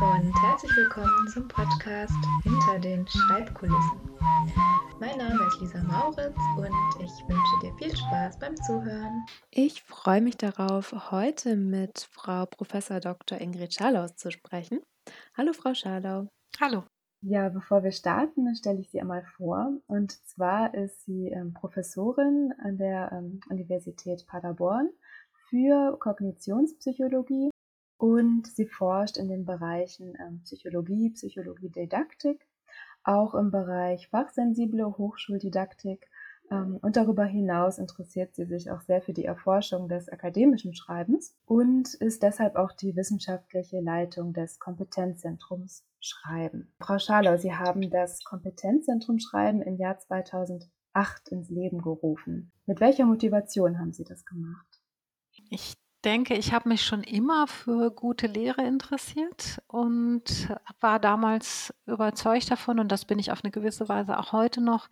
und herzlich willkommen zum Podcast Hinter den Schreibkulissen. Mein Name ist Lisa Mauritz und ich wünsche dir viel Spaß beim Zuhören. Ich freue mich darauf, heute mit Frau Prof. Dr. Ingrid Scharlaus zu sprechen. Hallo, Frau Scharlau. Hallo. Ja, bevor wir starten, stelle ich sie einmal vor. Und zwar ist sie ähm, Professorin an der ähm, Universität Paderborn für Kognitionspsychologie und sie forscht in den Bereichen ähm, Psychologie, Psychologie-Didaktik, auch im Bereich fachsensible Hochschuldidaktik ähm, und darüber hinaus interessiert sie sich auch sehr für die Erforschung des akademischen Schreibens und ist deshalb auch die wissenschaftliche Leitung des Kompetenzzentrums Schreiben. Frau Scharlau, Sie haben das Kompetenzzentrum Schreiben im Jahr 2008 ins Leben gerufen. Mit welcher Motivation haben Sie das gemacht? Ich denke, ich habe mich schon immer für gute Lehre interessiert und war damals überzeugt davon, und das bin ich auf eine gewisse Weise auch heute noch,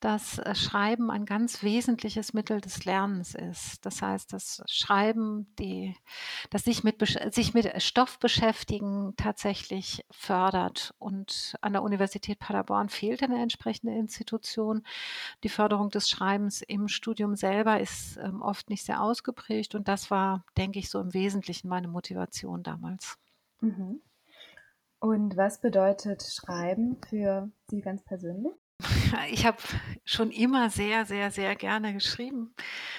dass äh, Schreiben ein ganz wesentliches Mittel des Lernens ist. Das heißt, dass Schreiben, die, das sich mit, sich mit Stoff beschäftigen, tatsächlich fördert. Und an der Universität Paderborn fehlt eine entsprechende Institution. Die Förderung des Schreibens im Studium selber ist ähm, oft nicht sehr ausgeprägt. Und das war, denke ich, so im Wesentlichen meine Motivation damals. Mhm. Und was bedeutet Schreiben für Sie ganz persönlich? Ich habe schon immer sehr, sehr, sehr gerne geschrieben.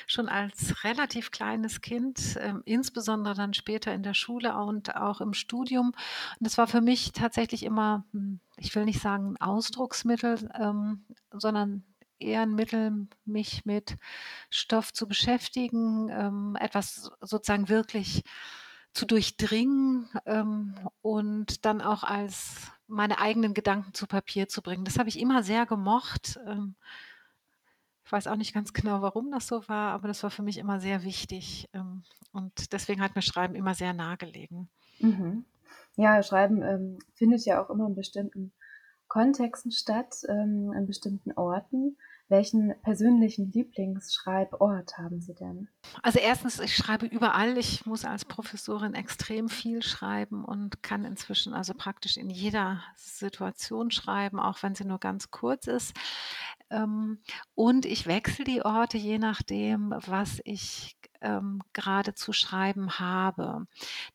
Schon als relativ kleines Kind, ähm, insbesondere dann später in der Schule und auch im Studium. Und es war für mich tatsächlich immer, hm, ich will nicht sagen ein Ausdrucksmittel, ähm, sondern eher ein Mittel, mich mit Stoff zu beschäftigen, ähm, etwas sozusagen wirklich zu durchdringen ähm, und dann auch als meine eigenen Gedanken zu Papier zu bringen. Das habe ich immer sehr gemocht. Ähm, ich weiß auch nicht ganz genau, warum das so war, aber das war für mich immer sehr wichtig. Ähm, und deswegen hat mir Schreiben immer sehr nahegelegen. Mhm. Ja, Schreiben ähm, findet ja auch immer in bestimmten Kontexten statt, ähm, in bestimmten Orten. Welchen persönlichen Lieblingsschreibort haben Sie denn? Also erstens, ich schreibe überall. Ich muss als Professorin extrem viel schreiben und kann inzwischen also praktisch in jeder Situation schreiben, auch wenn sie nur ganz kurz ist. Ähm, und ich wechsle die Orte je nachdem, was ich ähm, gerade zu schreiben habe.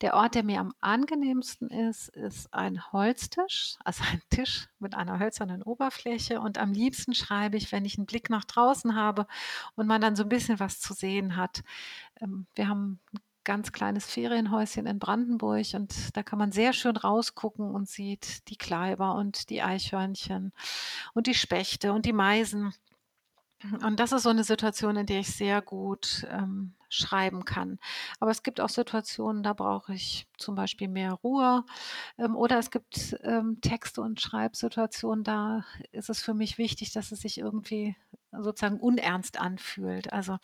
Der Ort, der mir am angenehmsten ist, ist ein Holztisch, also ein Tisch mit einer hölzernen Oberfläche. Und am liebsten schreibe ich, wenn ich einen Blick nach draußen habe und man dann so ein bisschen was zu sehen hat. Ähm, wir haben ein ganz kleines Ferienhäuschen in Brandenburg und da kann man sehr schön rausgucken und sieht die Kleiber und die Eichhörnchen und die Spechte und die Meisen. Und das ist so eine Situation, in der ich sehr gut ähm, schreiben kann. Aber es gibt auch Situationen, da brauche ich zum Beispiel mehr Ruhe. Ähm, oder es gibt ähm, Texte und Schreibsituationen, da ist es für mich wichtig, dass es sich irgendwie sozusagen unernst anfühlt. Also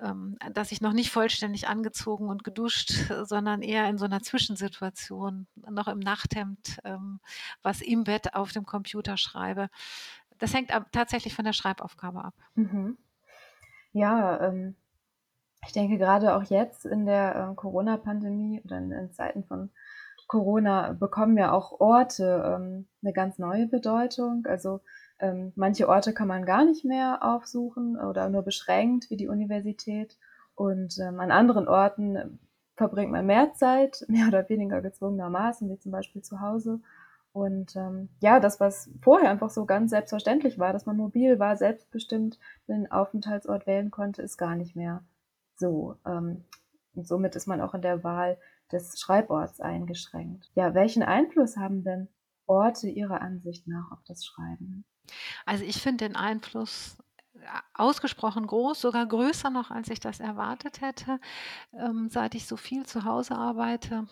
ähm, dass ich noch nicht vollständig angezogen und geduscht, sondern eher in so einer Zwischensituation, noch im Nachthemd, ähm, was im Bett auf dem Computer schreibe. Das hängt tatsächlich von der Schreibaufgabe ab. Mhm. Ja, ähm, ich denke gerade auch jetzt in der äh, Corona-Pandemie oder in, in, Zeiten von Corona bekommen ja auch Orte ähm, eine ganz neue Bedeutung. Also ähm, manche Orte kann man gar nicht mehr aufsuchen oder nur beschränkt, wie die Universität. Und ähm, an anderen Orten verbringt man mehr Zeit, mehr oder weniger gezwungenermaßen, wie zum Beispiel zu Hause. Und ähm, ja, das, was vorher einfach so ganz selbstverständlich war, dass man mobil war, selbstbestimmt den Aufenthaltsort wählen konnte, ist gar nicht mehr so. Ähm, und somit ist man auch in der Wahl des Schreiborts eingeschränkt. Ja, welchen Einfluss haben denn Orte Ihrer Ansicht nach auf das Schreiben? Also ich finde den Einfluss äh, ausgesprochen groß, sogar größer noch, als ich das erwartet hätte. Ähm, seit ich so viel zu Hause arbeite,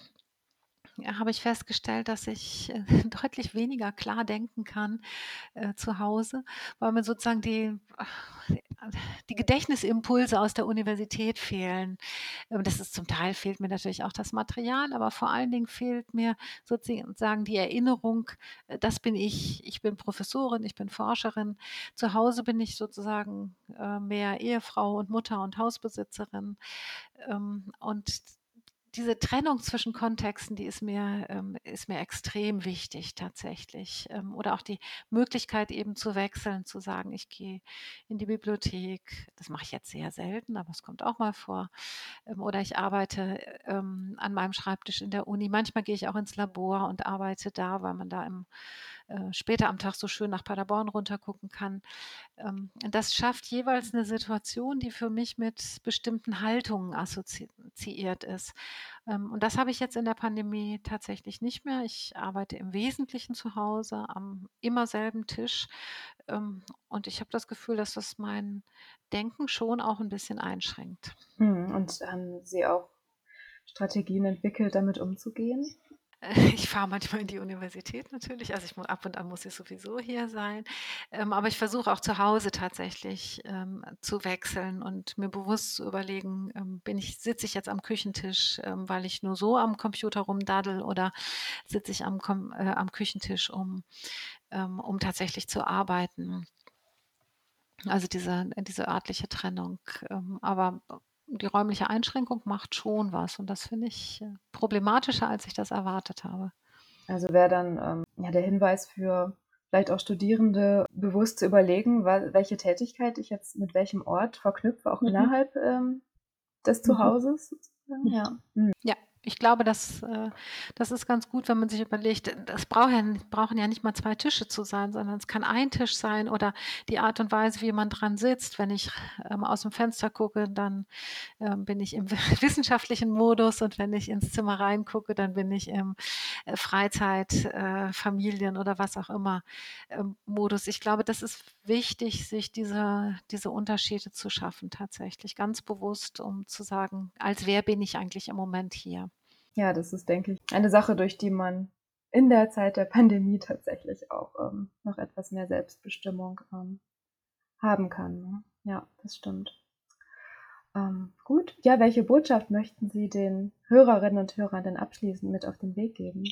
habe ich festgestellt, dass ich äh, deutlich weniger klar denken kann äh, zu Hause, weil mir sozusagen die, die Gedächtnisimpulse aus der Universität fehlen. Ähm, das ist zum Teil fehlt mir natürlich auch das Material, aber vor allen Dingen fehlt mir sozusagen die Erinnerung, äh, das bin ich, ich bin Professorin, ich bin Forscherin. Zu Hause bin ich sozusagen äh, mehr Ehefrau und Mutter und Hausbesitzerin. Ähm, und diese Trennung zwischen Kontexten, die ist mir, ähm, ist mir extrem wichtig tatsächlich. Ähm, oder auch die Möglichkeit eben zu wechseln, zu sagen, ich gehe in die Bibliothek. Das mache ich jetzt sehr selten, aber es kommt auch mal vor. Ähm, oder ich arbeite ähm, an meinem Schreibtisch in der Uni. Manchmal gehe ich auch ins Labor und arbeite da, weil man da im äh, später am Tag so schön nach Paderborn runtergucken kann. Ähm, das schafft jeweils eine Situation, die für mich mit bestimmten Haltungen assoziiert ist. Ähm, und das habe ich jetzt in der Pandemie tatsächlich nicht mehr. Ich arbeite im Wesentlichen zu Hause am immer selben Tisch. Ähm, und ich habe das Gefühl, dass das mein Denken schon auch ein bisschen einschränkt. Hm, und haben Sie auch Strategien entwickelt, damit umzugehen? Ich fahre manchmal in die Universität natürlich, also ich muss ab und an muss ich sowieso hier sein, ähm, aber ich versuche auch zu Hause tatsächlich ähm, zu wechseln und mir bewusst zu überlegen, ähm, bin ich, sitze ich jetzt am Küchentisch, weil ich nur so am Computer rumdaddel oder sitze ich am, äh, am Küchentisch, um, um tatsächlich zu arbeiten. Also diese, diese örtliche Trennung. Aber die räumliche Einschränkung macht schon was und das finde ich äh, problematischer, als ich das erwartet habe. Also wäre dann ähm, ja der Hinweis für vielleicht auch Studierende bewusst zu überlegen, welche Tätigkeit ich jetzt mit welchem Ort verknüpfe, auch mhm. innerhalb ähm, des mhm. Zuhauses. Ja. Mhm. ja, ich glaube, das, äh, das ist ganz gut, wenn man sich überlegt, ja, brauchen ja nicht mal zwei Tische zu sein, sondern es kann ein Tisch sein oder die Art und Weise, wie man dran sitzt. Wenn ich ähm, aus dem Fenster gucke, dann ähm, bin ich im wissenschaftlichen Modus und wenn ich ins Zimmer reingucke, dann bin ich im äh, Freizeit, äh, Familien oder was auch immer ähm, Modus. Ich glaube, das ist wichtig, sich diese, diese Unterschiede zu schaffen, tatsächlich ganz bewusst, um zu sagen, als wer bin ich eigentlich im Moment hier. Ja, das ist, denke ich, eine Sache, durch die man in der Zeit der Pandemie tatsächlich auch ähm, noch etwas mehr Selbstbestimmung ähm, haben kann. Ne? Ja, das stimmt. Ähm, gut. Ja, welche Botschaft möchten Sie den Hörerinnen und Hörern denn abschließend mit auf den Weg geben?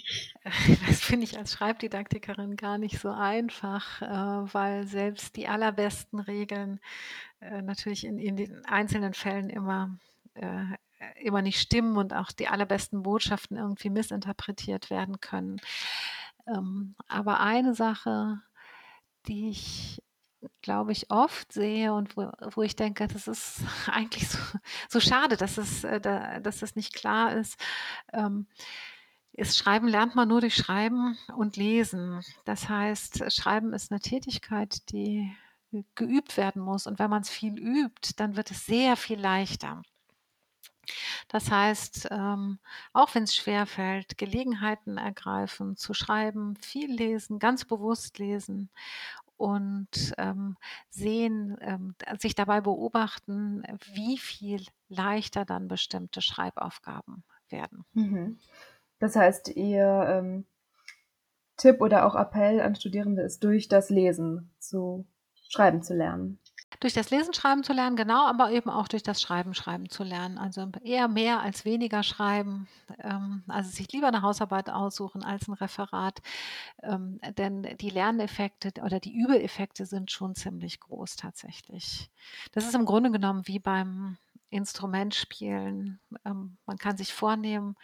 Das finde ich als Schreibdidaktikerin gar nicht so einfach, äh, weil selbst die allerbesten Regeln äh, natürlich in, in den einzelnen Fällen immer äh, immer nicht stimmen und auch die allerbesten Botschaften irgendwie missinterpretiert werden können. Ähm, aber eine Sache, die ich glaube ich, oft sehe und wo, wo ich denke, das ist eigentlich so, so schade, dass es, äh, dass es nicht klar ist. Ähm, ist Schreiben lernt man nur durch Schreiben und Lesen. Das heißt, Schreiben ist eine Tätigkeit, die geübt werden muss. Und wenn man es viel übt, dann wird es sehr viel leichter. Das heißt, ähm, auch wenn es schwer fällt, Gelegenheiten ergreifen, zu schreiben, viel lesen, ganz bewusst lesen und ähm, sehen, ähm, sich dabei beobachten, wie viel leichter dann bestimmte Schreibaufgaben werden. Mhm. Das heißt, Ihr ähm, Tipp oder auch Appell an Studierende ist, durch das Lesen zu schreiben zu lernen. Durch das Lesen schreiben zu lernen, genau, aber eben auch durch das Schreiben schreiben zu lernen. Also eher mehr als weniger schreiben. Ähm, also sich lieber eine Hausarbeit aussuchen als ein Referat. Ähm, denn die Lerneffekte oder die Übeeffekte sind schon ziemlich groß tatsächlich. Das ist im Grunde genommen wie beim Instrumentspielen. Ähm, man kann sich vornehmen,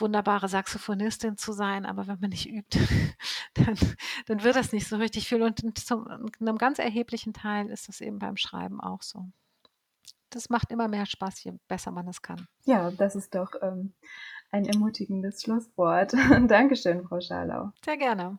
wunderbare Saxophonistin zu sein, aber wenn man nicht übt, dann, dann wird das nicht so richtig viel. Und zu einem ganz erheblichen Teil ist das eben beim Schreiben auch so. Das macht immer mehr Spaß, je besser man es kann. Ja, das ist doch ähm, ein ermutigendes Schlusswort. Dankeschön, Frau Scharlau. Sehr gerne.